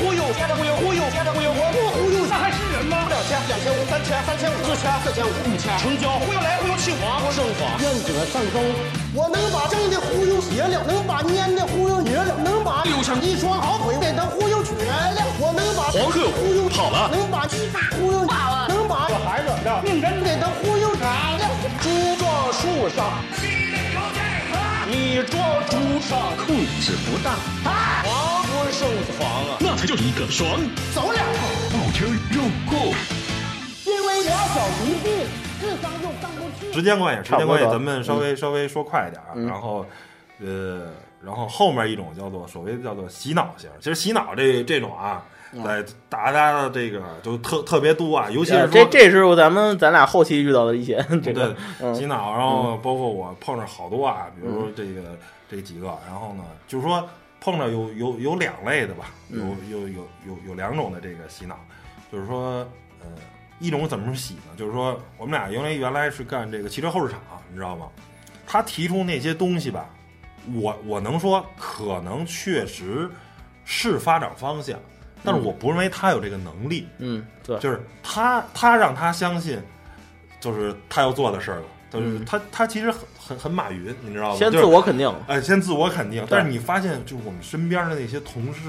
忽悠接着忽悠，忽悠接着忽悠，我不忽悠，那还是人吗？两千、两千五、三千、三千五、四千、四千五、五千，成交，忽悠来忽悠去，王胜华，愿者上钩。我能把正的忽悠邪了，能把蔫的忽悠瘸了，能把六千一双好腿给他忽悠瘸了，我能把黄鹤忽悠跑了能把鸡巴忽悠大了，能把孩子让命人给他忽悠傻了。猪撞树上，你撞猪上，控制不当，不胜防啊！那才叫一个爽。走两步，不吃肉裤。因为我小迷病，智商又上不去。时间关系，时间关系，咱们稍微稍微说快一点啊。然后，呃，然后后面一种叫做所谓的叫做洗脑型，其实洗脑这这种啊，在大家的这个就特特别多啊，尤其是这说这是咱们咱俩后期遇到的一些这个。对，洗脑，然后包括我碰着好多啊，比如说这个这几个，然后呢，就是说碰着有有有两类的吧，有有有有有两种的这个洗脑，就是说，呃，一种怎么洗呢？就是说我们俩因为原来是干这个汽车后市场，你知道吗？他提出那些东西吧，我我能说可能确实是发展方向，但是我不认为他有这个能力。嗯，对，就是他他让他相信，就是他要做的事儿了。就是嗯他他其实很很很马云，你知道吗？先自我肯定，哎，先自我肯定。但是你发现，就是我们身边的那些同事，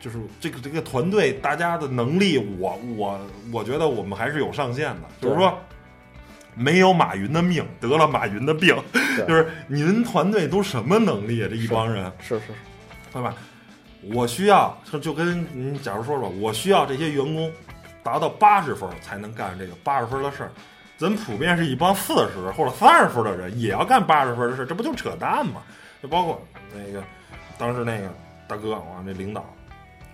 就是这个这个团队，大家的能力，我我我觉得我们还是有上限的。就是说，没有马云的命，得了马云的病。就是您团队都什么能力啊？这一帮人，是是，对吧？我需要就就跟您假如说说，我需要这些员工达到八十分才能干这个八十分的事儿。咱普遍是一帮四十或者三十分的人，也要干八十分的事，这不就扯淡吗？就包括那个当时那个大哥，我那领导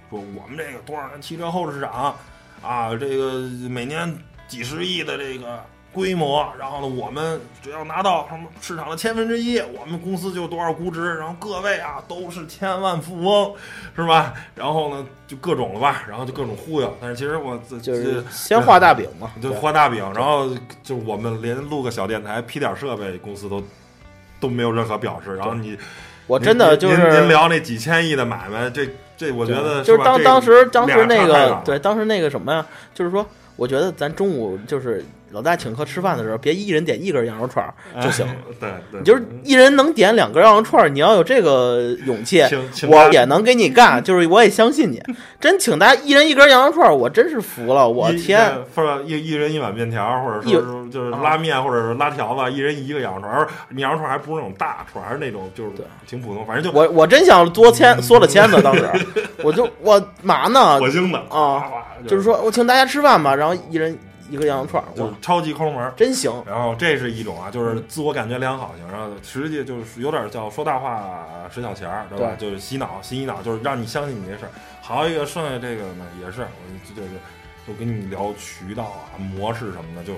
说，我们这个多少年汽车后市场啊，这个每年几十亿的这个规模，然后呢，我们只要拿到什么市场的千分之一，我们公司就多少估值，然后各位啊都是千万富翁，是吧？然后呢，就各种了吧，然后就各种忽悠。但是其实我这就是先画大饼嘛，就对画大饼，然后就我们连录个小电台、批点设备，公司都都没有任何表示。然后你我真的就是您您。聊那几千亿的买卖，这这我觉得就是当当时当时那个对，当时那个什么呀，就是说，我觉得咱中午就是老大请客吃饭的时候，别一人点一根羊肉串儿就行，哎对对，你就是一人能点两根羊肉串儿，你要有这个勇气我也能给你干，就是我也相信你。真请大家一人一根羊肉串儿，我真是服了，我天！，一一人一碗面条，或者一说是就是啊。拉面，或者是拉条子，一人一个羊肉串，而羊肉串还不是那种大串，还是那种就是挺普通，反正就我我真想多签缩了签子，当时。我就我嘛呢？火星的。啊就是。说我请大家吃饭吧，然后一人一个羊肉串儿，就是超级抠门儿。真行！然后这是一种啊，就是自我感觉良好型，然后实际就是有点叫说大话使小钱儿，对吧？就是洗脑，洗脑就是让你相信你这事儿。还有一个剩下这个呢，也是我就是就跟你聊渠道啊、模式什么的，就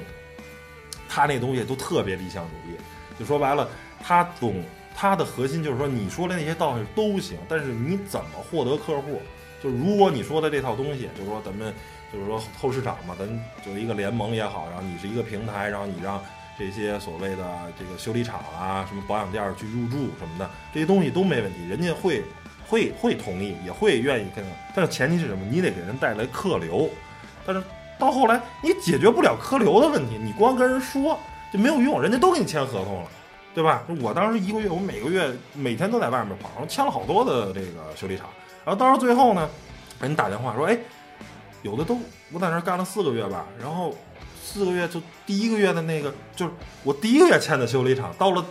他那东西都特别理想主义。就说白了，他总他的核心就是说，你说的那些道理都行，但是你怎么获得客户？就是如果你说的这套东西，就是说咱们就是说后市场嘛，咱就一个联盟也好，然后你是一个平台，然后你让这些所谓的这个修理厂啊、什么保养店儿去入驻什么的，这些东西都没问题，人家会会会同意，也会愿意跟。但是前提是什么？你得给人带来客流。但是到后来你解决不了客流的问题，你光跟人说就没有用，人家都给你签合同了。对吧？我当时一个月，我每个月每天都在外面跑，然后签了好多的这个修理厂，然后到时最后呢，人打电话说，哎，有的都我在那儿干了四个月吧，然后四个月就第一个月的那个，就是我第一个月签的修理厂，到了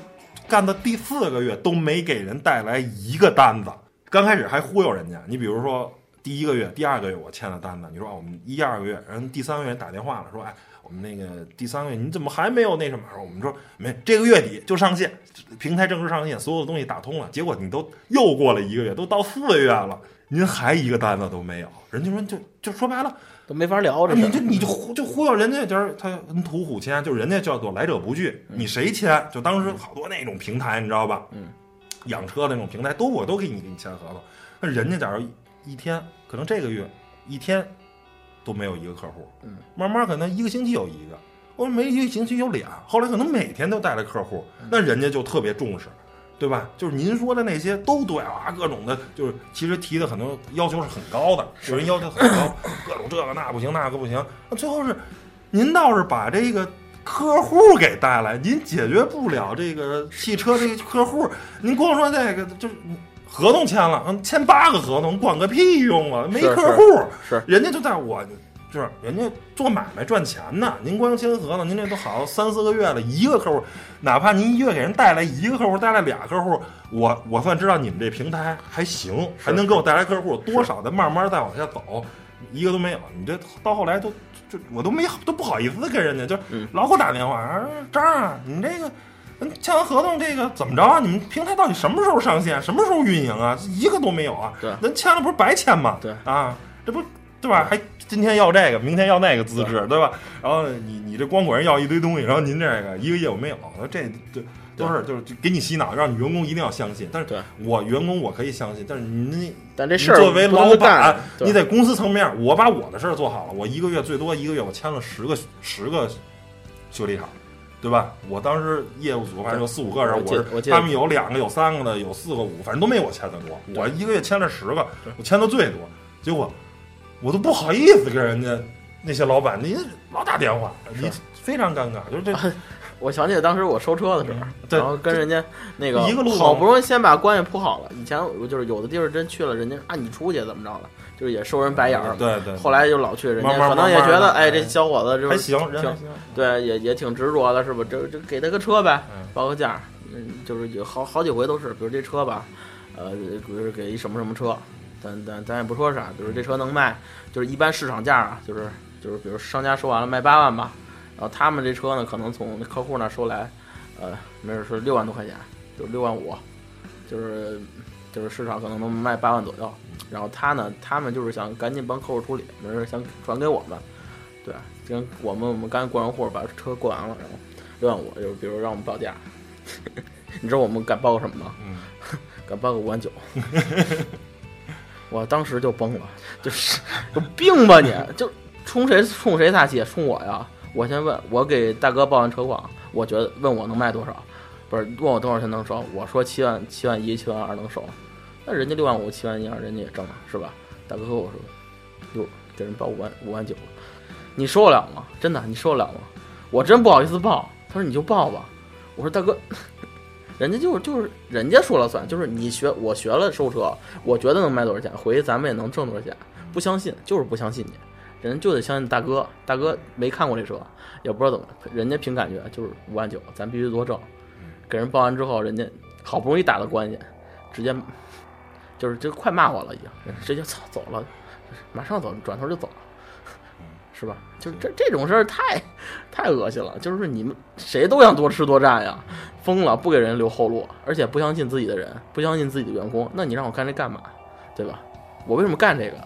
干的第四个月都没给人带来一个单子。刚开始还忽悠人家，你比如说第一个月、第二个月我签了单子，你说啊我们一二个月，然后第三个月打电话了，说哎。我们那个第三个月你怎么还没有那什么？我们说没，这个月底就上线，平台正式上线，所有的东西打通了。结果你都又过了一个月，都到四个月了，您还一个单子都没有。人家说就就说白了，都没法聊这事儿。你就你就忽就忽悠人家，就是他跟途虎签，就人家叫做来者不拒，你谁签？就当时好多那种平台，你知道吧？嗯，养车的那种平台都我都给你给你签合同，那人家假如一天可能这个月一天都没有一个客户，嗯，慢慢可能一个星期有一个，我说没一个星期有俩，后来可能每天都带来客户，那人家就特别重视。对吧？就是您说的那些都对啊，各种的，就是其实提的很多要求是很高的，有人要求很高，各种这个那不行，那个不行。那最后是，您倒是把这个客户给带来，您解决不了这个汽车这个客户，您光说这个就是合同签了，嗯，签八个合同，管个屁用啊，没客户，是人家就在我。就是人家做买卖赚钱呢，您光签合同，您这都好三四个月了，一个客户，哪怕您一月给人带来一个客户，带来俩客户，我我算知道你们这平台还行，还能给我带来客户，多少的慢慢再往下走，一个都没有。你这到后来都就我都没都不好意思跟人家，就嗯老给我打电话，啊张啊，你这个。嗯签完合同，这个怎么着啊？你们平台到底什么时候上线？什么时候运营啊？一个都没有啊！对咱签了不是白签吗？对啊，这不对吧？还今天要这个，明天要那个资质，对吧？然后你你这光管人要一堆东西，然后您这个一个业务没有，那这这都是就是给你洗脑，让你员工一定要相信。但是我员工我可以相信，但是您你但这事儿作为老板你在公司层面，我把我的事儿做好了，我一个月最多一个月我签了十个十个修理厂。对吧？我当时业务组反正有四五个人，我记是我他们有两个、有三个的，有四个、五，反正都没我签的多。我一个月签了十个，我签的最多，结果我都不好意思跟人家那些老板，你老打电话，你非常尴尬。就是这我想起来当时我收车的时候，对然后跟人家那个一个路好不容易先把关系铺好了。以前我就是有的地儿真去了，人家啊你出去怎么着了，就是也收人白眼儿。对对，后来就老去，人家可能也觉得，哎，这哎小伙子就还是行，人还行。对，也也挺执着的，是吧？这这给他个车呗嗯，报个价，嗯，就是有好好几回都是，比如这车吧，呃，比如给一什么什么车，咱咱咱也不说啥，比如这车能卖，就是一般市场价啊，就是就是比如商家说完了卖八万吧，然后他们这车呢，可能从客户那儿收来，呃，没准是六万多块钱，就是六万五，就是就是市场可能能卖八万左右，然后他呢，他们就是想赶紧帮客户处理，没准想转给我们，对，跟我们我们刚过完户把车过完了，然后六万五，就是比如让我们报价，你知道我们敢报个什么吗？嗯，敢报个五万九，我当时就崩了，就是有病吧你？就冲谁冲谁撒气？冲我呀！我先问，我给大哥报完车况，我觉得问我能卖多少，不是问我多少钱能收，我说七万七万一七万二能收，那人家六万五七万一二人家也挣了是吧？大哥跟我说，哟，给人报五万五万九，你受得了吗？真的你受得了吗？我真不好意思报，他说你就报吧，我说大哥。人家就是就是人家说了算，就是你学我学了收车，我觉得能卖多少钱，回去咱们也能挣多少钱。不相信就是不相信你，人就得相信大哥。大哥没看过这车，也不知道怎么，人家凭感觉就是五万九，咱必须多挣。给人报完之后，人家好不容易打的关系，直接就是就快骂我了，已经直接操走了，马上走，转头就走了。是吧？就这这种事儿太太恶心了，就是你们谁都想多吃多占呀，疯了，不给人留后路，而且不相信自己的人，不相信自己的员工，那你让我干这干嘛？对吧？我为什么干这个？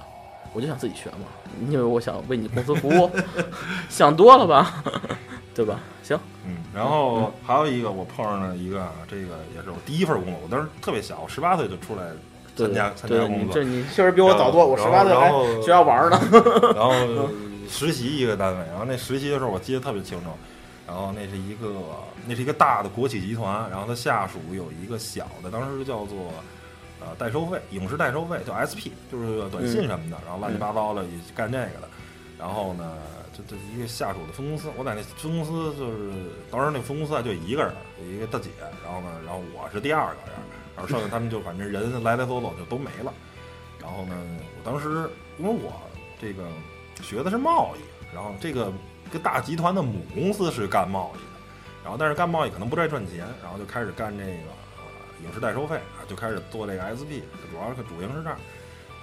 我就想自己学嘛。你以为我想为你公司服务？想多了吧？对吧？行，嗯，然后还有一个我碰上了一个啊，这个也是我第一份工作，我当时特别小，我十八岁就出来参加参加工作这，你确实比我早多，我十八岁还学校玩呢。然后 实习一个单位，然后那实习的时候我记得特别清楚，然后那是一个那是一个大的国企集团，然后它下属有一个小的，当时叫做呃代收费，影视代收费叫 SP，就是短信什么的，然后乱七八糟的也干这个的，然后呢。这这一个下属的分公司，我在那分公司就是当时那分公司啊就一个人，有一个大姐，然后呢，然后我是第二个人，然后剩下他们就反正人来来走走就都没了。然后呢，我当时因为我这个学的是贸易，然后这个一个大集团的母公司是干贸易的，然后但是干贸易可能不太赚钱，然后就开始干这个呃影视代收费啊，就开始做这个 SP，主要是主营是这儿。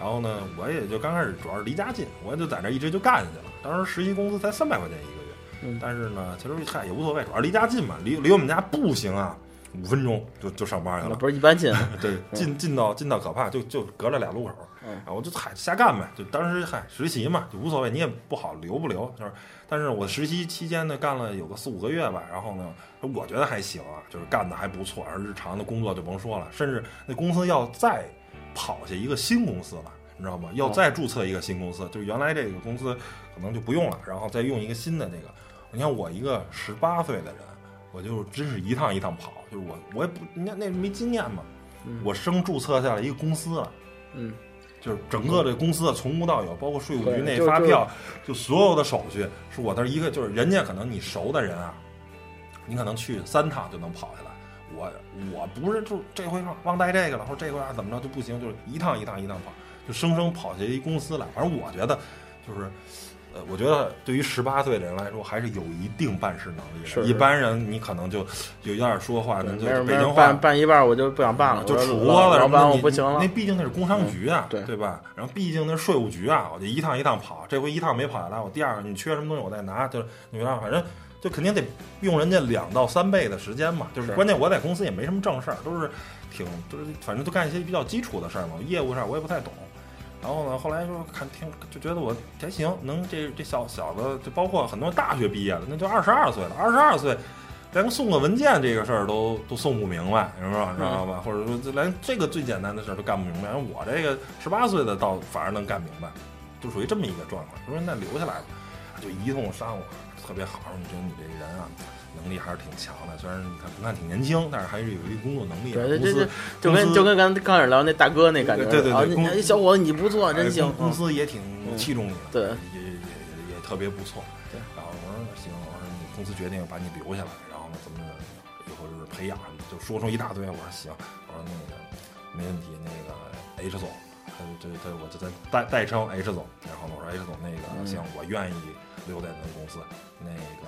然后呢，我也就刚开始主要是离家近，我就在那一直就干下去了。当时实习工资才三百块钱一个月，嗯但是呢，其实嗨也无所谓，主要离家近嘛，离离我们家步行啊五分钟就就上班去了。不是一般近，对，近近到近到可怕，就就隔着俩路口。嗯然后我就嗨瞎干呗，就当时嗨实习嘛，就无所谓，你也不好留不留，就是。但是我实习期间呢，干了有个四五个月吧，然后呢，我觉得还行啊，就是干的还不错，而日常的工作就甭说了，甚至那公司要再跑下一个新公司了。你知道吗？要再注册一个新公司，就是原来这个公司可能就不用了，然后再用一个新的那个。你看我一个十八岁的人，我就真是一趟一趟跑，就是我我也不，你看那没经验嘛，嗯我生注册下来一个公司了。嗯，就是整个这公司的从无到有，包括税务局那发票，就所有的手续是我那一个，就是人家可能你熟的人啊，你可能去三趟就能跑下来。我我不是就这回忘带这个了，或者这回啊怎么着就不行，就是一趟一趟一趟跑，就生生跑下一公司来。反正我觉得就是。呃，我觉得对于十八岁的人来说，还是有一定办事能力的。是一般人你可能就有点说话，那就北京话办办一半我就不想办了，就杵了，老板什么的你我不行了那。毕竟那是工商局啊，嗯对对吧？然后毕竟那是税务局啊，我就一趟一趟跑，这回一趟没跑下来，我第二个你缺什么东西我再拿，就是你知道，反正就肯定得用人家两到三倍的时间嘛。就是是关键我在公司也没什么正事儿，都是挺就是反正都干一些比较基础的事儿嘛，业务上我也不太懂。然后呢，后来说看听就觉得我还行，能这这小小子，就包括很多大学毕业的，那就二十二岁了，二十二岁。连个送个文件这个事儿都都送不明白，你知道知道吧？或者说就连这个最简单的事儿都干不明白。我这个十八岁的倒反而能干明白，就属于这么一个状况。说那留下来吧，就一通商我，特别好。你觉得你这个人啊，能力还是挺强的。虽然你看不看挺年轻，但是还是有一个工作能力的。对对对就跟就跟刚刚开始聊那大哥那感觉，对对对啊，你公哎小伙子你不错，哎真行公。司也挺嗯器重你的，对也也也也特别不错。对然后我说行，我说你公司决定把你留下来，然后呢怎么以后就是培养什么，就说出一大堆。我说行，我说那个没问题，那个 H 总，他就这这我就在代代称 H 总。然后呢我说 H 总那个嗯行，我愿意留在咱公司，那个。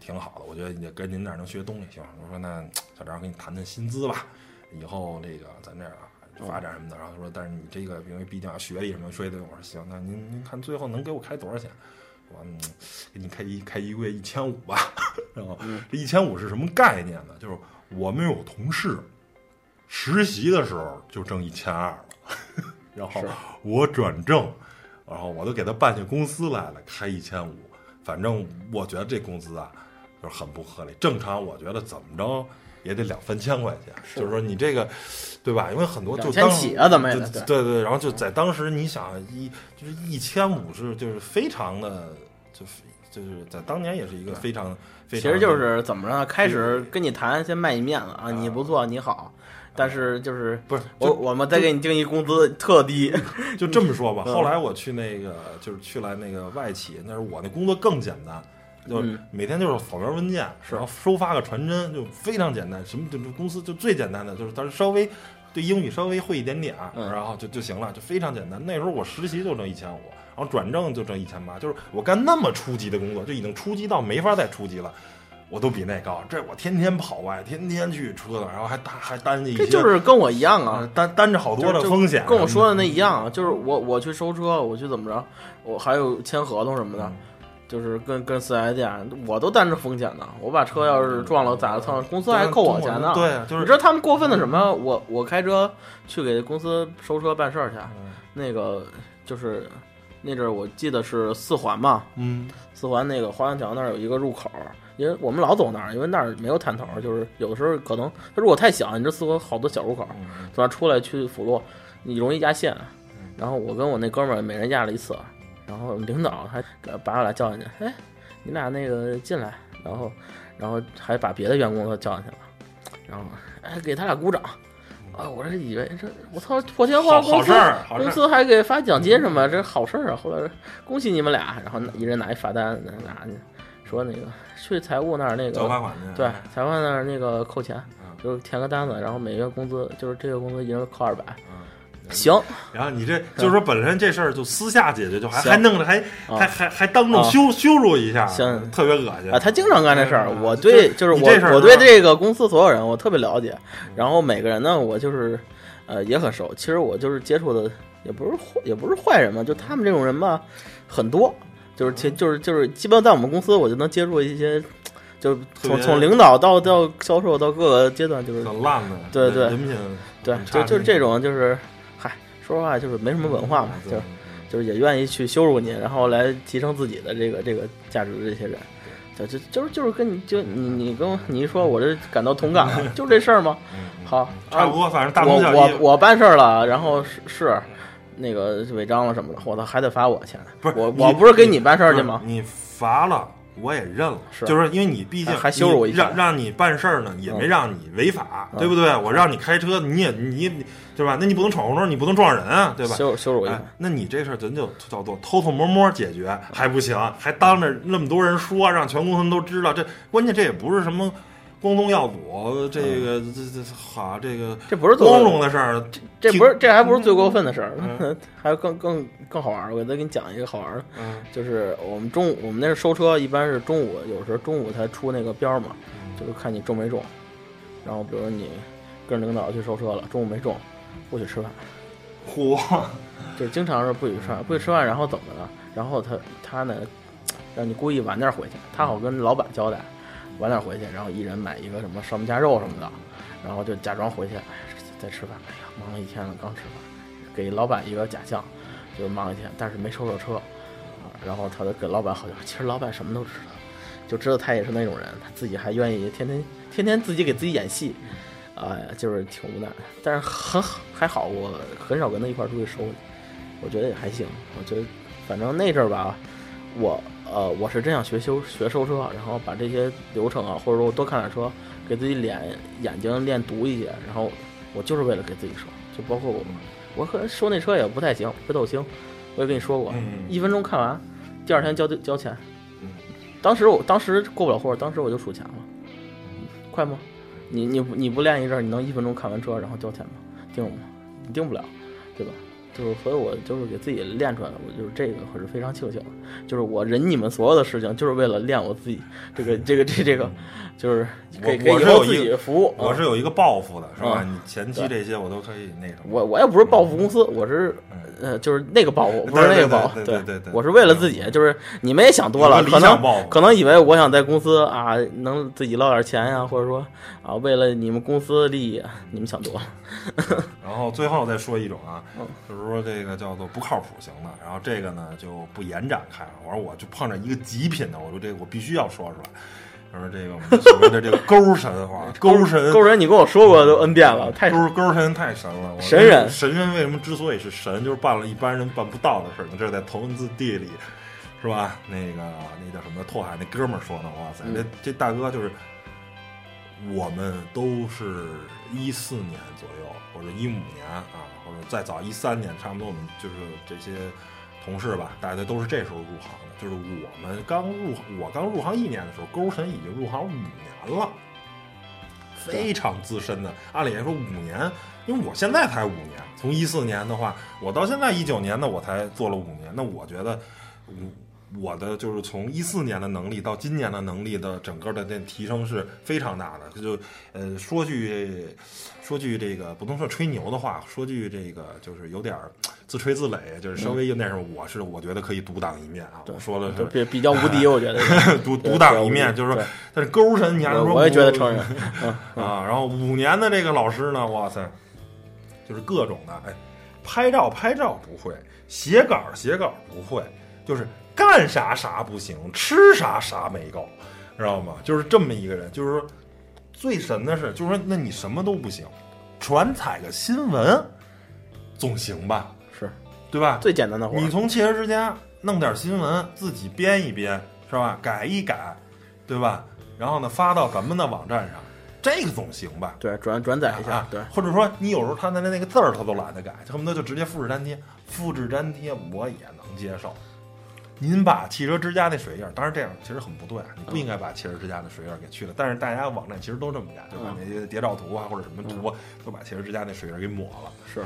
呃，挺好的，我觉得也跟您那儿能学东西。行，我说那 小张跟你谈谈薪资吧，以后这个咱这儿啊发展什么的。然后他说，但是你这个因为毕竟要学历什么说的，我说行，那您您看最后能给我开多少钱？我说嗯，给你开一开一个月一千五吧。然后这一千五是什么概念呢？就是我们有同事实习的时候就挣一千二了，然后我转正，然后我都给他办起公司来了，开一千五。反正我觉得这工资啊，就是很不合理。正常我觉得怎么着也得两三千块钱，就是说你这个，对吧？因为很多就当起啊怎么也得对对对，然后就在当时你想一就是一千五是就是非常的，就是就是在当年也是一个非常非常其实就是怎么着呢？开始跟你谈，先卖你面子啊，你不错，你好，但是就是不是我我们再给你定一工资特低，就这么说吧，嗯后来我去那个就是去了那个外企，那是我那工作更简单，就每天就是扫描文件，然后收发个传真，就非常简单。什么就是公司就最简单的，就是他稍微对英语稍微会一点点，嗯然后就就行了，就非常简单。那时候我实习就挣一千五，然后转正就挣一千八，就是我干那么初级的工作，就已经初级到没法再初级了。我都比那高，这我天天跑外，天天去车的，然后还担还担着一些，这就是跟我一样啊啊，，担担着好多的风险。跟我说的那一样啊，就是我我去收车，我去怎么着，我还有签合同什么的，嗯就是跟跟四 S 店，我都担着风险呢。我把车要是撞了咋的，操，公司还扣我钱呢。对，就是你知道他们过分的什么？我我开车去给公司收车办事儿去，嗯那个就是那阵儿我记得是四环嘛，嗯四环那个花园桥那儿有一个入口，因为我们老走那儿，因为那儿没有探头，就是有的时候可能它如果太小，你这四环好多小入口，嗯从那儿出来去辅路，你容易压线。然后我跟我那哥们儿每人压了一次，然后领导还把我俩叫进去，哎，你俩那个进来，然后然后还把别的员工都叫进去了，然后哎给他俩鼓掌。啊！我这以为这我操破天荒公司公司还给发奖金什么，这好事儿啊！后来恭喜你们俩，然后一人拿一罚单拿去，说那个去财务那儿那个交罚款去。对财务那儿那个扣钱，嗯就是填个单子，然后每月工资就是这个工资一人扣二百，嗯行，然后你这就是说，本身这事儿就私下解决，就还还弄着还啊。还还还当众啊。羞羞辱一下，行。特别恶心。啊，他经常干这事儿。嗯我对就是我我对这个公司所有人我特别了解，然后每个人呢我就是呃也很熟。其实我就是接触的也不是坏也不是坏人嘛，就他们这种人吧很多，就是其就是就是基本在我们公司我就能接触一些，就是从从领导到到销售到各个阶段就是很烂的，对对。人品对就就是这种就是嗨说实话就是没什么文化嘛，对就是就是也愿意去羞辱你，然后来提升自己的这个这个价值的这些人，对，就就是就是跟你就你你跟我你一说，我这感到同感了，就这事儿吗？好，差不多，反正大我同小异。我我办事儿了，然后是是那个违章了什么的，我操还得罚我钱，不是我我不是给你办事儿去吗？你罚了，我也认了，是就是因为你毕竟还还羞辱我一下让让你办事儿呢，也没嗯让你违法，嗯对不对？我让你开车，你也你你对吧？那你不能闯红灯，你不能撞人啊，对吧？羞羞辱我一哎，，那你这事儿咱就叫做偷偷摸摸解决还不行，还当着那么多人说，让全公司都知道，这关键这也不是什么光宗耀祖，这个、这这好这个这不是光荣的事儿，这不是这还不是最过分的事儿嗯，还有更更更好玩儿。我再给你讲一个好玩儿的，嗯就是我们中午我们那是收车，一般是中午，有时候中午才出那个标儿嘛，就是看你中没中。然后比如你跟着领导去收车了，中午没中，不许吃饭，嚯，就经常是不许吃饭，不许吃饭，然后怎么了？然后他他呢，让你故意晚点回去，他好跟老板交代，晚点回去，然后一人买一个什么烧饼夹肉什么的，然后就假装回去，哎，在吃饭，哎呀，忙了一天了，刚吃饭，给老板一个假象，就是忙一天，但是没收着车，啊，然后他就给老板好像，其实老板什么都知道，就知道他也是那种人，他自己还愿意天天天天自己给自己演戏，哎呀，就是挺无奈，但是很还好，我很少跟他一块儿出去收，我觉得也还行，我觉得反正那阵儿吧，我呃我是真想学修学收车，然后把这些流程啊，或者说我多看点车，给自己脸眼睛练毒一些，然后我就是为了给自己收，就包括我我可能收那车也不太行，北斗星，我也跟你说过，嗯一分钟看完，第二天交交钱嗯。当时我当时过不了货，当时我就数钱了，快吗？你你你不练一阵儿，你能一分钟看完车然后交钱吗？定吗？你定不了，对吧？就是所以，我就是给自己练出来了，我就是这个可是非常庆幸的，就是我忍你们所有的事情，就是为了练我自己，这个这个这这个，就是 给给我以后自是有一己服务。啊我是有一个抱负的，是吧？啊你前期这些我都可以那什么。我我也不是报复公司，我是呃，就是那个报复，不是那个报复。对对对我是为了自己，就是你们也想多了，可能可能以为我想在公司啊能自己捞点钱呀，或者说啊为了你们公司的利益啊，你们想多了。然后最后再说一种啊嗯，就是说这个叫做不靠谱型的，然后这个呢就不延展开了。我说我就碰着一个极品的，我说这个我必须要说出来。我说这个我们所谓的这个勾神话，勾神勾神，你跟我说过都 N 遍了，太勾勾神太神了。我神人神人为什么之所以是神，就是办了一般人办不到的事儿呢？这是在头文字 D 里，是吧？那个那叫什么拓海那哥们儿说的，哇塞，嗯这这大哥就是我们都是一四年左右，或者一五年啊，或者再早一三年，差不多我们就是这些同事吧，大家都是这时候入行的。就是我们刚入，我刚入行一年的时候，勾神已经入行五年了。非常资深的，按理来说五年，因为我现在才五年，从一四年的话，我到现在一九年呢，我才做了五年，那我觉得，嗯我的就是从一四年的能力到今年的能力的整个的这提升是非常大的。就呃说句说句这个不能说吹牛的话，说句这个就是有点儿自吹自擂，就是稍微有那什么，我是我觉得可以独当一面啊。我说的就是比比较无敌，我觉得独独当一面，就是说对，但是勾神你还是说我我也觉得不承认，啊，然后五年的这个老师呢，哇塞，就是各种的，哎，拍照拍照不会，写稿写稿不会，就是干啥啥不行，吃啥啥没够，知道吗？就是这么一个人，就是说最神的是，就是说那你什么都不行，传采个新闻总行吧，是对吧？最简单的活。你从汽车之家弄点新闻，自己编一编，是吧？改一改，对吧？然后呢，发到咱们的网站上，这个总行吧？对，转转载一下啊，，对，或者说你有时候他的那个字儿他都懒得改，恨不得就直接复制粘贴，复制粘贴我也能接受。您把汽车之家那水印儿，当然这样其实很不对，啊你不应该把汽车之家的水印儿给去了。但是大家网站其实都这么干，就把那些谍照图啊或者什么图啊，都把汽车之家那水印给抹了。是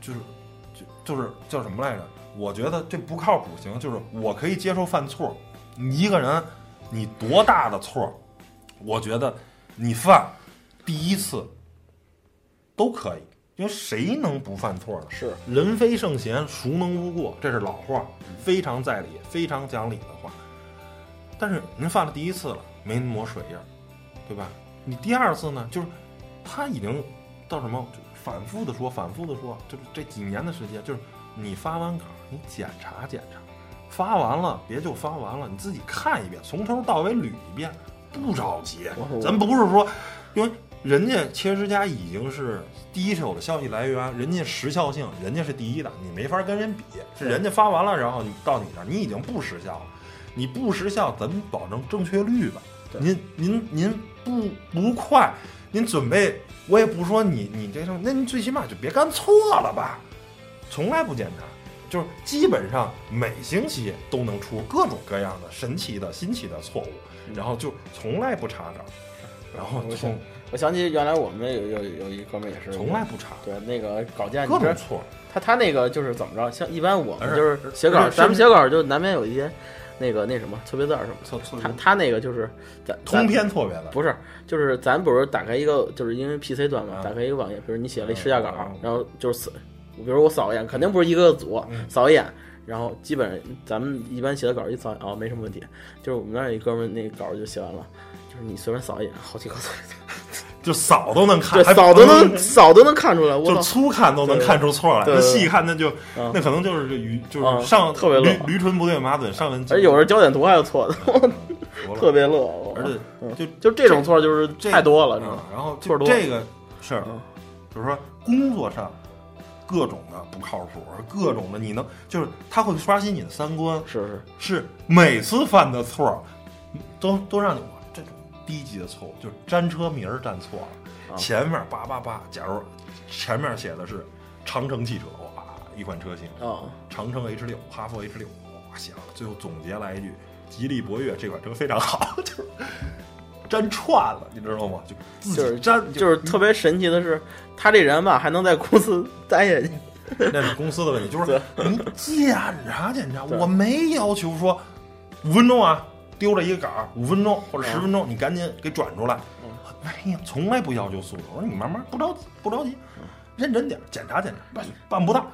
就是就就是叫什么来着？我觉得这不靠谱行，就是我可以接受犯错，你一个人你多大的错，我觉得你犯第一次都可以，因为谁能不犯错呢？是，人非圣贤，孰能无过？这是老话，非常在理、非常讲理的话。但是您犯了第一次了，没抹水印，对吧？你第二次呢，就是他已经到什么，就反复的说，反复的说，就是这几年的时间，就是你发完稿，你检查检查，发完了别就发完了，你自己看一遍，从头到尾捋一遍，不着急。咱不是说，因为人家汽车之家已经是第一手的消息来源，人家时效性人家是第一的，你没法跟人比。是人家发完了，然后你到你这儿，你已经不时效了。你不时效，咱们保证正确率吧。您您您不不快，您准备，我也不说你你这种，那你最起码就别干错了吧，从来不检查。就是基本上每星期都能出各种各样的神奇的新奇的错误，然后就从来不查找，然后从我想起原来我们有有有一哥们也是从来不查对那个稿件，各种错。他他那个就是怎么着？像一般我们就是写稿，咱们写稿就难免有一些那个那什么错别字儿什么。错错他他那个就是咱通篇错别字，不是，就是咱不是打开一个，就是因为 PC 端嘛，嗯打开一个网页，比如你写了一试驾稿嗯，然后就是扫，比如我扫一眼，肯定不是一个组嗯扫一眼，然后基本咱们一般写的稿一扫哦没什么问题，就是我们那儿有一哥们儿那稿就写完了，就是你随便扫一眼，好几个字，就扫都能看，对，还扫都能扫都能看出来，我就操，粗看都能看出错来，那细看那就嗯那可能就是这鱼就嗯是上特别乐驴驴唇不对马嘴，上文而且有时候焦点图还有错的，特别乐，我而且嗯就就这种错就是太多了，是嗯吧？然后错多这个事儿嗯，就是说工作上各种的不靠谱，各种的你能就是他会刷新你的三观，是是，是每次犯的错都都让你低级的错误，就是粘车名儿粘错了，啊。前面叭叭叭，假如前面写的是长城汽车，哇，一款车型，啊，长城 H 六，哈弗 H 六，哇，写了，最后总结来一句，吉利博越这款车非常好，就是粘串了，你知道吗？就自就是己粘，就是特别神奇的是，他这人吧还能在公司待下去。那是公司的问题，就是你检查检查，对。我没要求说五分钟啊，丢了一个杆儿，五分钟或者十分钟，你赶紧给转出来。嗯哎呀，从来不要求速度，我说你慢慢不着急，不着急，认真点，检查检查，办办不到。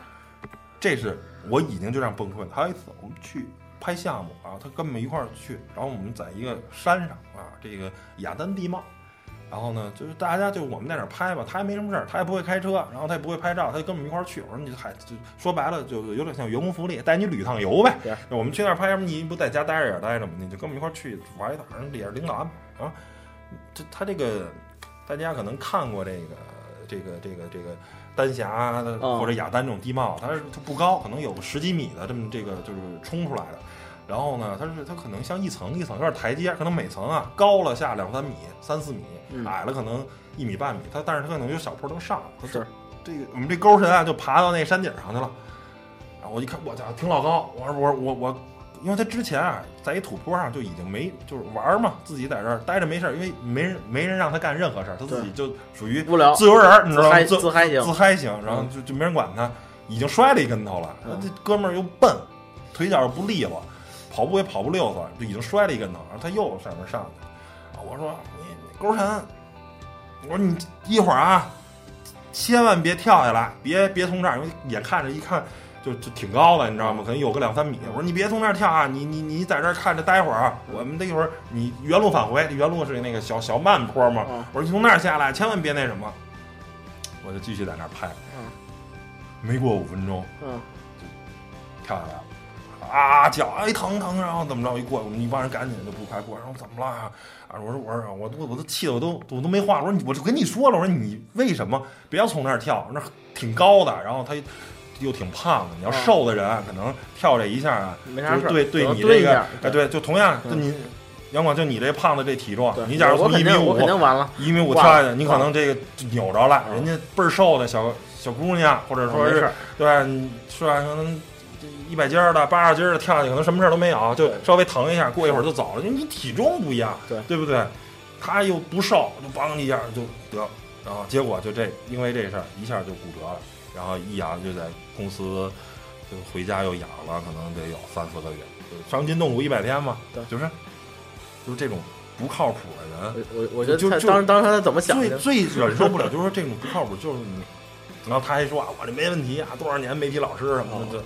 这是我已经就这样崩溃了。还有一次我们去拍项目啊，他跟我们一块儿去，然后我们在一个山上啊，这个雅丹地貌。然后呢，就是大家就我们在那儿拍吧，他也没什么事儿，他也不会开车，然后他也不会拍照，他就跟我们一块儿去。我说你还就说白了，就有点像员工福利，带你旅趟游呗对。我们去那儿拍什么？你不在家待着也待着吗？你就跟我们一块儿去玩一趟，人也是领导安排。啊，这他这个大家可能看过这个这个这个这个丹霞或者雅丹这种地貌，它是它不高，可能有个十几米的这么这个就是冲出来的。然后呢，它是它可能像一层一层有点台阶，可能每层啊高了下两三米、三四米，嗯矮了可能一米半米。它但是它可能有小坡能上。它是这个我们这钩神啊就爬到那山顶上去了。然后我一看，我家伙挺老高，我说我我我，因为他之前啊在一土坡上就已经没就是玩嘛，自己在这儿待着没事儿，因为没人没人让他干任何事儿，他自己就属于无聊自由人儿，你知道吗？嗨自自嗨型自嗨型，然后就就没人管他，已经摔了一跟头了。嗯这哥们儿又笨，腿脚又不利落，跑步也跑不溜索，就已经摔了一跟头，然后他又上面上去我说你你勾神，我说你一会儿啊，千万别跳下来，别别从这儿，因为眼看着一看就就挺高的，你知道吗？可能有个两三米。我说你别从那儿跳啊，你你你在这儿看着待会儿啊，我们这一会儿你原路返回，原路是那个小小慢坡嘛。嗯我说你从那儿下来，千万别那什么。我就继续在那儿拍，嗯没过五分钟嗯，跳下来了。啊叫哎疼疼，然后怎么着？一过去，我们一帮人赶紧就不快过，然后怎么了啊？啊，我说我说我我我都气得我都我都没话。我说你我就跟你说了，我说你为什么不要从那儿跳？那挺高的，然后他又挺胖的，你要啊瘦的人啊可能跳这一下啊，就是没啥事儿对对你这个哎对，就同样就嗯你杨广就你这胖子这体重，你假如从一米五一米五跳下去，你可能这个就扭着了，嗯人家倍儿瘦的小小姑娘，或者说是对是吧？可能一百斤儿的、八十斤儿的跳下去，可能什么事儿都没有，就稍微疼一下，过一会儿就走了。因为你体重不一样，对对不对？他又不瘦，就梆一下就得，然后结果就这，因为这事儿一下就骨折了，然后一养就在公司就回家又养了，可能得有三四个月，伤筋动骨一百天嘛，对就是就是这种不靠谱的人。我我我觉得就就当当时他怎么想的？最 最忍受不了就是说这种不靠谱，就是你，然后他还说啊，我这没问题啊，多少年媒体老师什么的，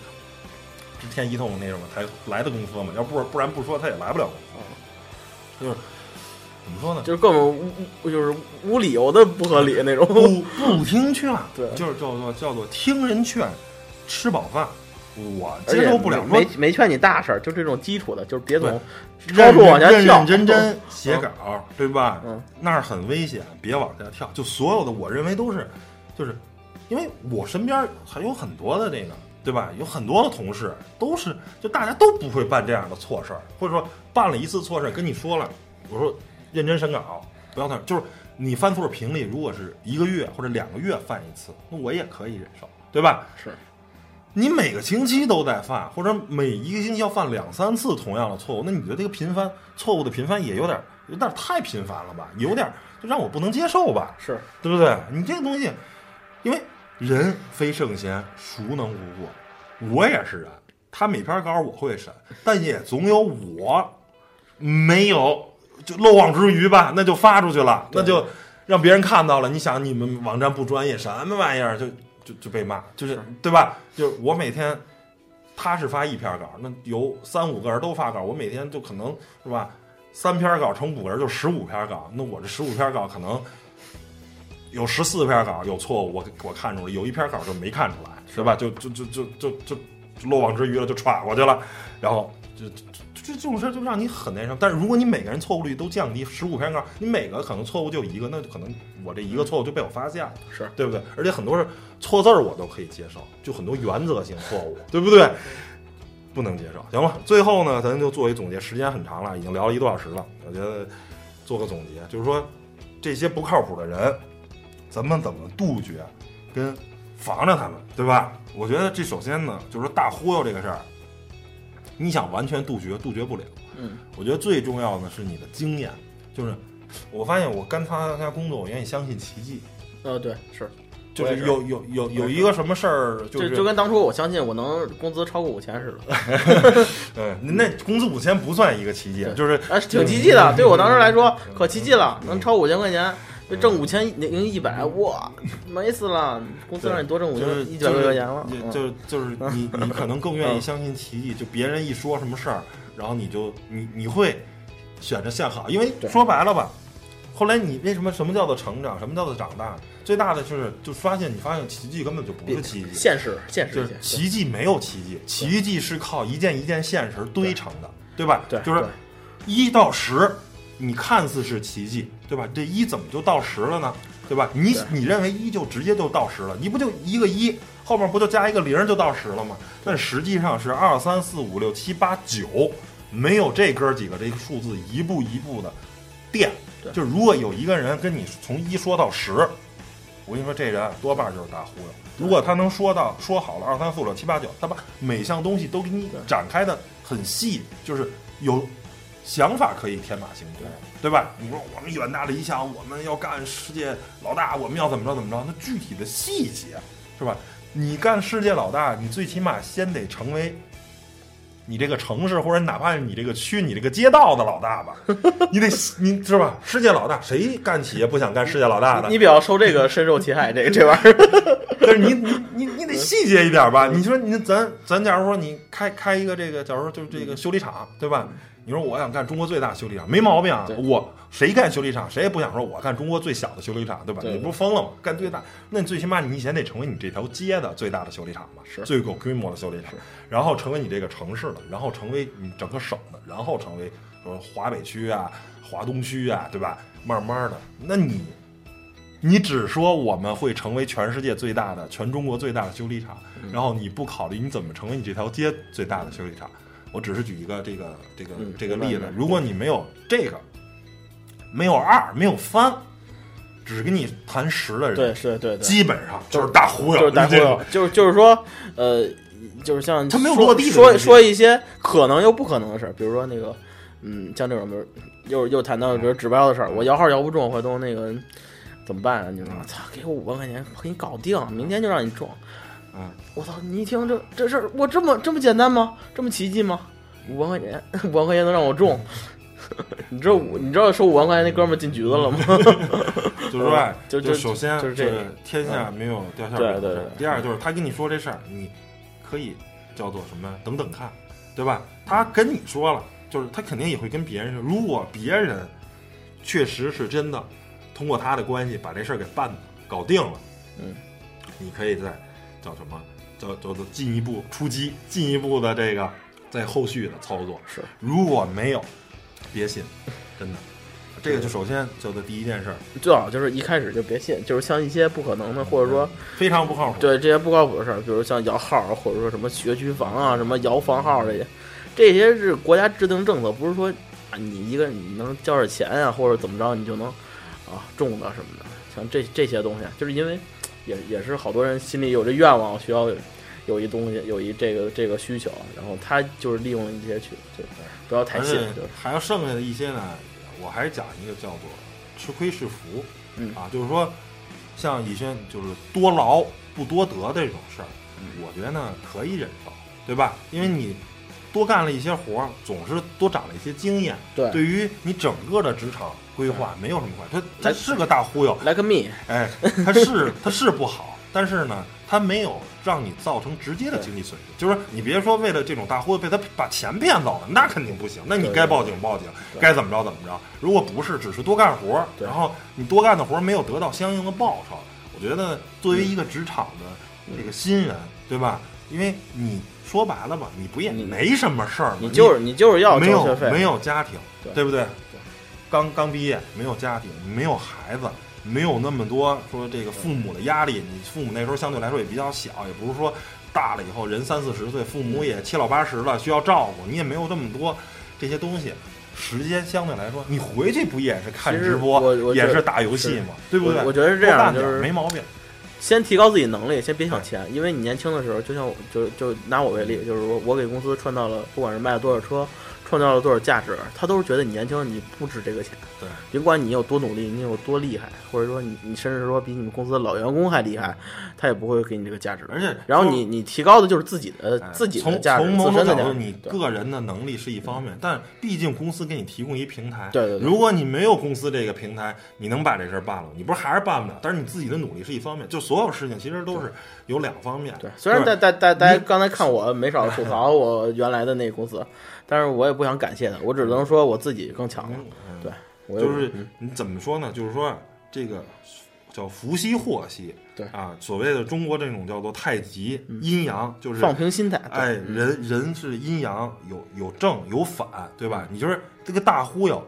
知天一通那什么才来的公司嘛，要不不然不说他也来不了公司。就是怎么说呢？就是各种无无就是无理由的不合理那种。不不听劝，对就是叫做叫做听人劝，吃饱饭。我接受不了没没劝你大事儿，就这种基础的，就是别总超认出往下跳，认认真真写稿，对吧？嗯，那儿很危险，别往下跳。就所有的，我认为都是，就是因为我身边还有很多的这个对吧？有很多的同事都是，就大家都不会办这样的错事儿，或者说办了一次错事儿，跟你说了，我说认真审稿，不要太，就是你犯错频率如果是一个月或者两个月犯一次，那我也可以忍受，对吧？是，你每个星期都在犯，或者每一个星期要犯两三次同样的错误，那你觉得这个频繁错误的频繁也有点有点太频繁了吧？有点就让我不能接受吧？是，对不对？你这个东西，因为人非圣贤，孰能无过？我也是人，他每篇稿我会审，但也总有我没有就漏网之鱼吧，那就发出去了，那就让别人看到了。你想，你们网站不专业，什么玩意儿，就就就被骂，就是对吧？就是我每天他是发一篇稿，那有三五个人都发稿，我每天就可能是吧，三篇稿乘五个人就十五篇稿，那我这十五篇稿可能。有十四篇稿有错误，我我看出来，有一篇稿就没看出来，是吧？就就就就就就漏网之鱼了，就闯过去了，然后就就这这种事儿就让你很那什么。但是如果你每个人错误率都降低，十五篇稿，你每个可能错误就一个，那就可能我这一个错误就被我发现了，是对不对？而且很多是错字儿我都可以接受，就很多原则性错误，对不对？不能接受。行了，最后呢，咱就做一总结，时间很长了，已经聊了一多小时了，我觉得做个总结，就是说这些不靠谱的人。咱们怎么杜绝，跟防着他们，对吧？我觉得这首先呢，就是说大忽悠这个事儿，你想完全杜绝，杜绝不了。嗯，我觉得最重要的是你的经验。就是我发现我干他家工作，我愿意相信奇迹。呃，对，是，就是有有有有一个什么事儿，就就跟当初我相信我能工资超过五千似的。嗯，那工资五千不算一个奇迹，就是啊，挺奇迹的。对我当时来说，可奇迹了，能超五千块钱。就挣五千零一百，哇，美死了！公司让你多挣五千一百块钱了。就就是你你可能更愿意相信奇迹，就别人一说什么事儿，然后你就你你会选择向好，因为说白了吧，后来你为什么什么叫做成长，什么叫做长大？最大的就是就发现你发现奇迹根本就不是奇迹，现实现实就是奇迹没有奇迹，奇迹是靠一件一件现实堆成的，对吧？对，就是一到十。你看似是奇迹，对吧？这一怎么就到十了呢？对吧？你你认为一就直接就到十了？你不就一个一后面不就加一个零就到十了吗？但实际上是二三四五六七八九，没有这哥几个这个数字一步一步的垫。就如果有一个人跟你从一说到十，我跟你说这人多半就是大忽悠。如果他能说到说好了二三四五六七八九，他把每项东西都给你展开的很细，就是有。想法可以天马行空，对吧？你说我们远大理想，我们要干世界老大，我们要怎么着怎么着？那具体的细节，是吧？你干世界老大，你最起码先得成为你这个城市，或者哪怕是你这个区、你这个街道的老大吧？你得你是吧？世界老大，谁干企业不想干世界老大的？你比较受这个深受其害，这个这玩意儿。但是你你你你得细节一点吧？你说你咱咱假如说你开开一个这个，假如说就是这个修理厂，对吧？你说我想干中国最大修理厂，没毛病啊！我谁干修理厂，谁也不想说我干中国最小的修理厂，对吧？你不是疯了吗？干最大，那你最起码你以前得成为你这条街的最大的修理厂吧，是最有规模的修理厂，然后成为你这个城市的，然后成为你整个省的，然后成为说华北区啊、华东区啊，对吧？慢慢的，那你你只说我们会成为全世界最大的、全中国最大的修理厂，然后你不考虑你怎么成为你这条街最大的修理厂。我只是举一个这个这个这个例子，如果你没有这个，没有二，没有三，只跟你谈十的人，对，是，对，基本上就是大忽悠，就是大忽悠，就是就是说，呃，就是像他没有落地，说说一些可能又不可能的事儿，比如说那个，嗯，像这种，比如又又谈到比如指标的事儿，我摇号摇不中，回头那个怎么办啊？你说，操，给我五万块钱，给你搞定，明天就让你中。嗯，我操！你一听这这事儿，我这么这么简单吗？这么奇迹吗？五万块钱，五万块钱能让我中？你知道五？你知道收五万块钱那哥们进局子了吗？就是说，就就首先就是这天下没有掉馅饼。对对对。第二就是他跟你说这事儿，你可以叫做什么？等等看，对吧？他跟你说了，就是他肯定也会跟别人说。如果别人确实是真的通过他的关系把这事儿给办搞定了，嗯，你可以在。叫什么？叫叫做进一步出击，进一步的这个在后续的操作是。如果没有，别信，真的，这个就首先就的第一件事儿，最好就是一开始就别信，就是像一些不可能的，或者说非常不靠谱。对这些不靠谱的事儿，比如像摇号，或者说什么学区房啊、什么摇房号这些，这些是国家制定政策，不是说啊你一个你能交点钱啊、或者怎么着你就能啊中的什么的。像这这些东西，就是因为也也是好多人心里有这愿望，需要有有一东西，有一这个这个需求，然后他就是利用了一些去，就不要太信就是。还有剩下的一些呢，我还是讲一个叫做吃亏是福，嗯。啊，就是说像以轩就是多劳不多得这种事儿，我觉得呢可以忍受，对吧？因为你多干了一些活儿，总是多长了一些经验，对对于你整个的职场规划没有什么关系。他他是个大忽悠，like me，哎，他是他是不好，但是呢，他没有让你造成直接的经济损失。就是你别说为了这种大忽悠被他把钱骗走了，那肯定不行。那你对该报警报警，对该怎么着怎么着。如果不是，只是多干活儿，对然后你多干的活儿没有得到相应的报酬，我觉得作为一个职场的这个新人，对吧？因为你说白了吧，你不也你没什么事儿吗？你就是你就是要没有没有家庭，对不对？刚刚毕业，没有家庭，没有孩子，没有那么多说这个父母的压力。你父母那时候相对来说也比较小，也不是说大了以后人三四十岁，父母也七老八十了，需要照顾，你也没有这么多这些东西。时间相对来说，你回去不也是看直播也是打游戏嘛，对不对？我我觉得是这样没毛病。先提高自己能力，先别想钱，因为你年轻的时候，就像我就就拿我为例，就是我我给公司创造了，不管是卖了多少车，创造了多少价值，他都是觉得你年轻人你不值这个钱。对，尽管你有多努力，你有多厉害，或者说你你甚至说比你们公司的老员工还厉害，他也不会给你这个价值。而且然后你你提高的就是自己的哎自己的从价值，从某自身的价值。种角度，你个人的能力是一方面，但毕竟公司给你提供一平台。对对对如果你没有公司这个平台，你能把这事儿办了，你不是还是办不了？但是你自己的努力是一方面，就所有事情其实都是有两方面。对，虽然就是大大大大家刚才看我没少吐槽我原来的那个公司，但是我也不想感谢他，我只能说我自己更强了。嗯对，我就是嗯你怎么说呢？就是说这个叫福兮祸兮，对啊，所谓的中国这种叫做太极阴阳，就是放平心态。对哎，嗯人人是阴阳，有有正有反，对吧？你就是这个大忽悠，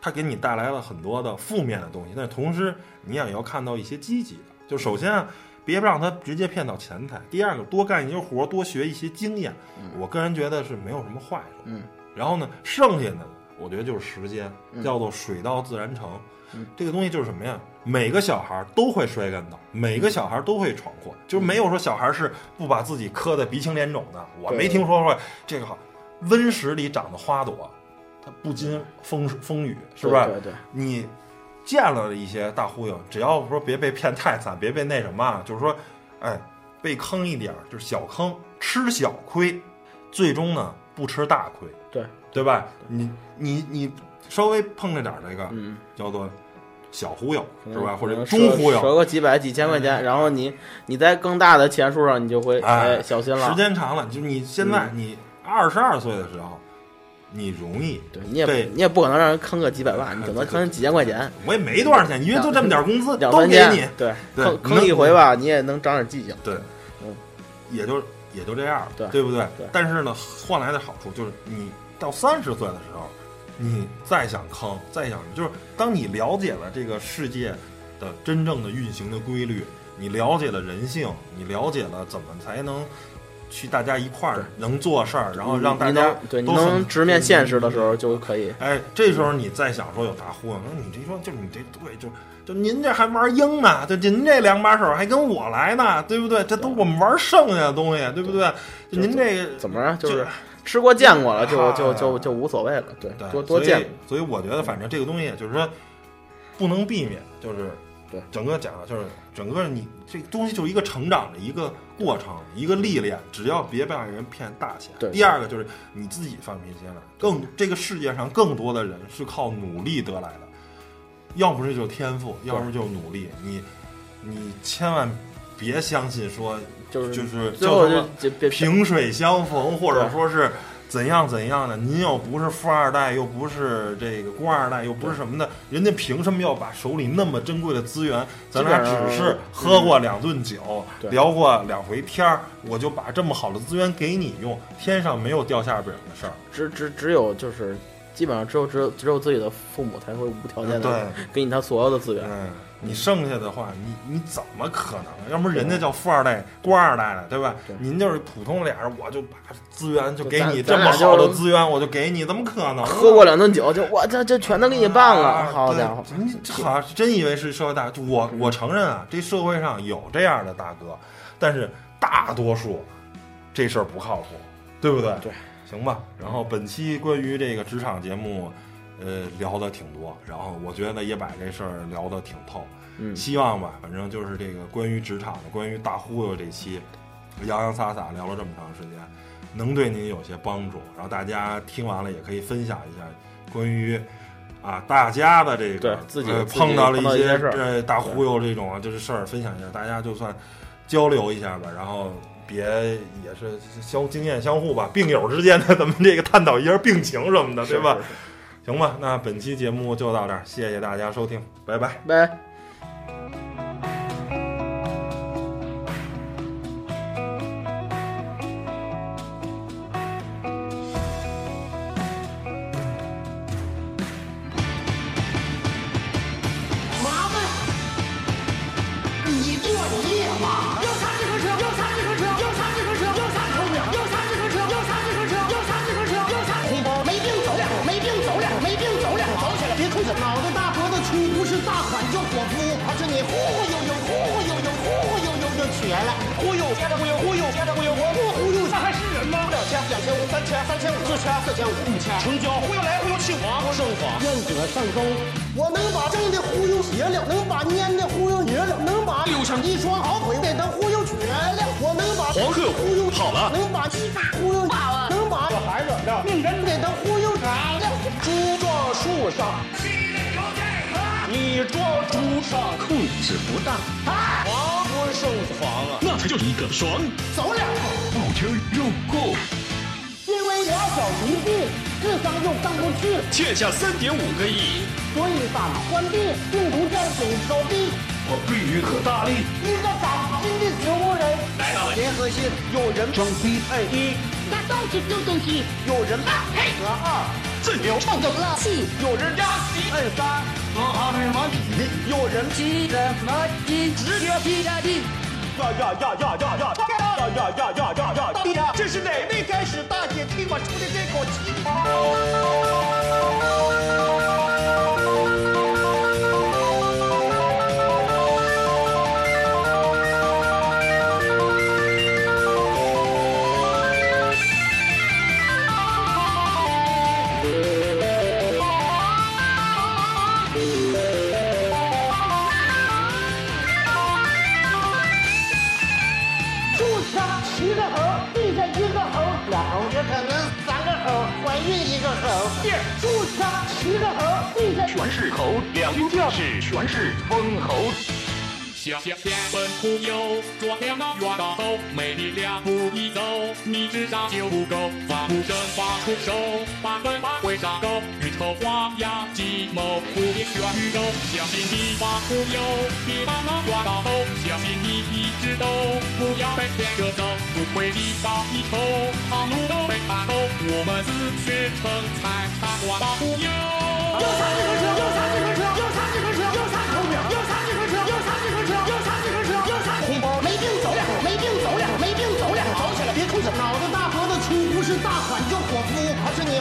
它给你带来了很多的负面的东西，但是同时你也要看到一些积极的。就首先啊，别让他直接骗到钱财；第二个，多干一些活，多学一些经验。我个人觉得是没有什么坏处。嗯，然后呢，剩下的，我觉得就是时间，嗯叫做水到自然成。嗯这个东西就是什么呀？每个小孩都会摔跟头，每个小孩都会闯祸，就是没有说小孩是不把自己磕得鼻青脸肿的。我没听说过这个好温室里长的花朵，它不经风风雨，是吧？对对对，你见了一些大忽悠，只要说别被骗太惨，别被那什么啊，就是说，哎，被坑一点儿就是小坑，吃小亏，最终呢不吃大亏，对。对吧？你你你稍微碰着点儿这个，嗯，叫做小忽悠，是吧？或者中忽悠，折折个几百几千块钱，然后你你在更大的钱数上，你就会哎。哎小心了。时。间长了，就你现在你二十二岁的时候，你容易。对你也对你也不可能让人坑个几百万，你顶多对坑几千块钱，我也没多少钱，因为就这么点工资，都给两三千你，，对，对坑坑一回吧，你也能长点记性。对，嗯，也就也就这样了，对对不对？对但是呢，换来的好处就是，你到三十岁的时候，你再想坑，再想就是，当你了解了这个世界的真正的运行的规律，你了解了人性，你了解了怎么才能去大家一块儿能做事儿，然后让大家对能直面现实的时候就可以。哎，这时候你再想说有大忽悠，那你这说就你这对，就就您这还玩鹰呢，就您这两把手还跟我来呢，对不对？这都我们玩剩下的东西，对不对？就您这个怎么着？就就是吃过见过了，就啊就就就无所谓了。对，对多多见。所以我觉得反正这个东西就是说不能避免，就是对整个讲的就是整个你这个东西就是一个成长的一个过程，一个历练，只要别把人骗大钱。对第二个就是你自己放平心了，更这个世界上更多的人是靠努力得来的，要不是就天赋，要不是就努力。你你千万别相信说就是就是最后叫什么就萍水相逢，或者说是怎样怎样的。您又不是富二代，又不是这个官二代，又不是什么的，人家凭什么要把手里那么珍贵的资源，咱俩只是喝过两顿酒，对聊过两回天儿，我就把这么好的资源给你用？天上没有掉馅饼的事儿。只只只有就是基本上只有只有只有自己的父母才会无条件的给你他所有的资源。嗯，你剩下的话，你你怎么可能？要不人家叫富二代、官二代的，对吧？您就是普通俩人，我就把资源就给你这么好的资源，我就给你，怎么可能啊？喝过两顿酒，就我这这全都给你办了，啊好家伙！对你这好像真以为是社会大，我我承认啊，这社会上有这样的大哥，但是大多数这事儿不靠谱，对不对？对，行吧。然后本期关于这个职场节目，呃，聊的挺多，然后我觉得也把这事儿聊得挺透。嗯希望吧，反正就是这个关于职场的，关于大忽悠这期，洋洋洒洒聊了这么长时间，能对您有些帮助。然后大家听完了也可以分享一下关于啊大家的这个自己呃碰到了一些这大忽悠这种啊就是事儿分享一下，大家就算交流一下吧，然后。别也是相经验相互吧，病友之间的咱们这个探讨一下病情什么的，对吧？是？是是行吧，那本期节目就到这儿，谢谢大家收听，拜拜。拜。好了能把鸡巴忽悠跑了，能把这孩子的命人给他忽悠窄了。猪撞树上，你撞猪上，控制不当，防不胜防啊！那才叫一个爽。走两步。不听入库，因为俩小迷病，智商又上不去，欠下三点五个亿，所以把关闭病，病毒将总手臂。我必须可大力。一个崭新的植物人，来到了联合性有人装逼，哎一，那到处丢东西，有人八配合二，最牛，创造了，气，有人压级摁三，和好什么比例，有人鸡什么鸡？直接踢下地。呀呀呀呀呀呀呀呀呀呀呀呀呀！这是哪位该死大姐替我出的这口气？猴，怀孕一个猴。树上十个猴，地上全是猴，两军将士全是封侯。向前奔忽悠，撞亮那远大头，没力量不宜走，你智商就不够，发出声，发出手，八分八会上钩，运筹划呀计谋，不变全宇宙，相信你发忽悠，别把那远大头，相信你一直都不要被骗着走，不会地高一筹，航路都被看透，我们自学成才，插管把忽悠。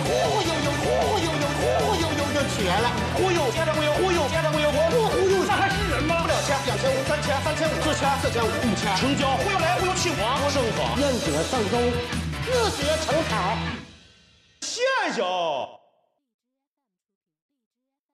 忽忽悠悠，忽忽悠悠，忽忽悠悠就瘸了。忽悠，接着忽悠，忽悠，接着忽悠，我不忽悠，那还是人吗？两千，两千五，三千，三千五，四千，四千五，五千，成交。忽悠来忽悠去，黄不胜黄。愿者上钩，自学成才。谢谢。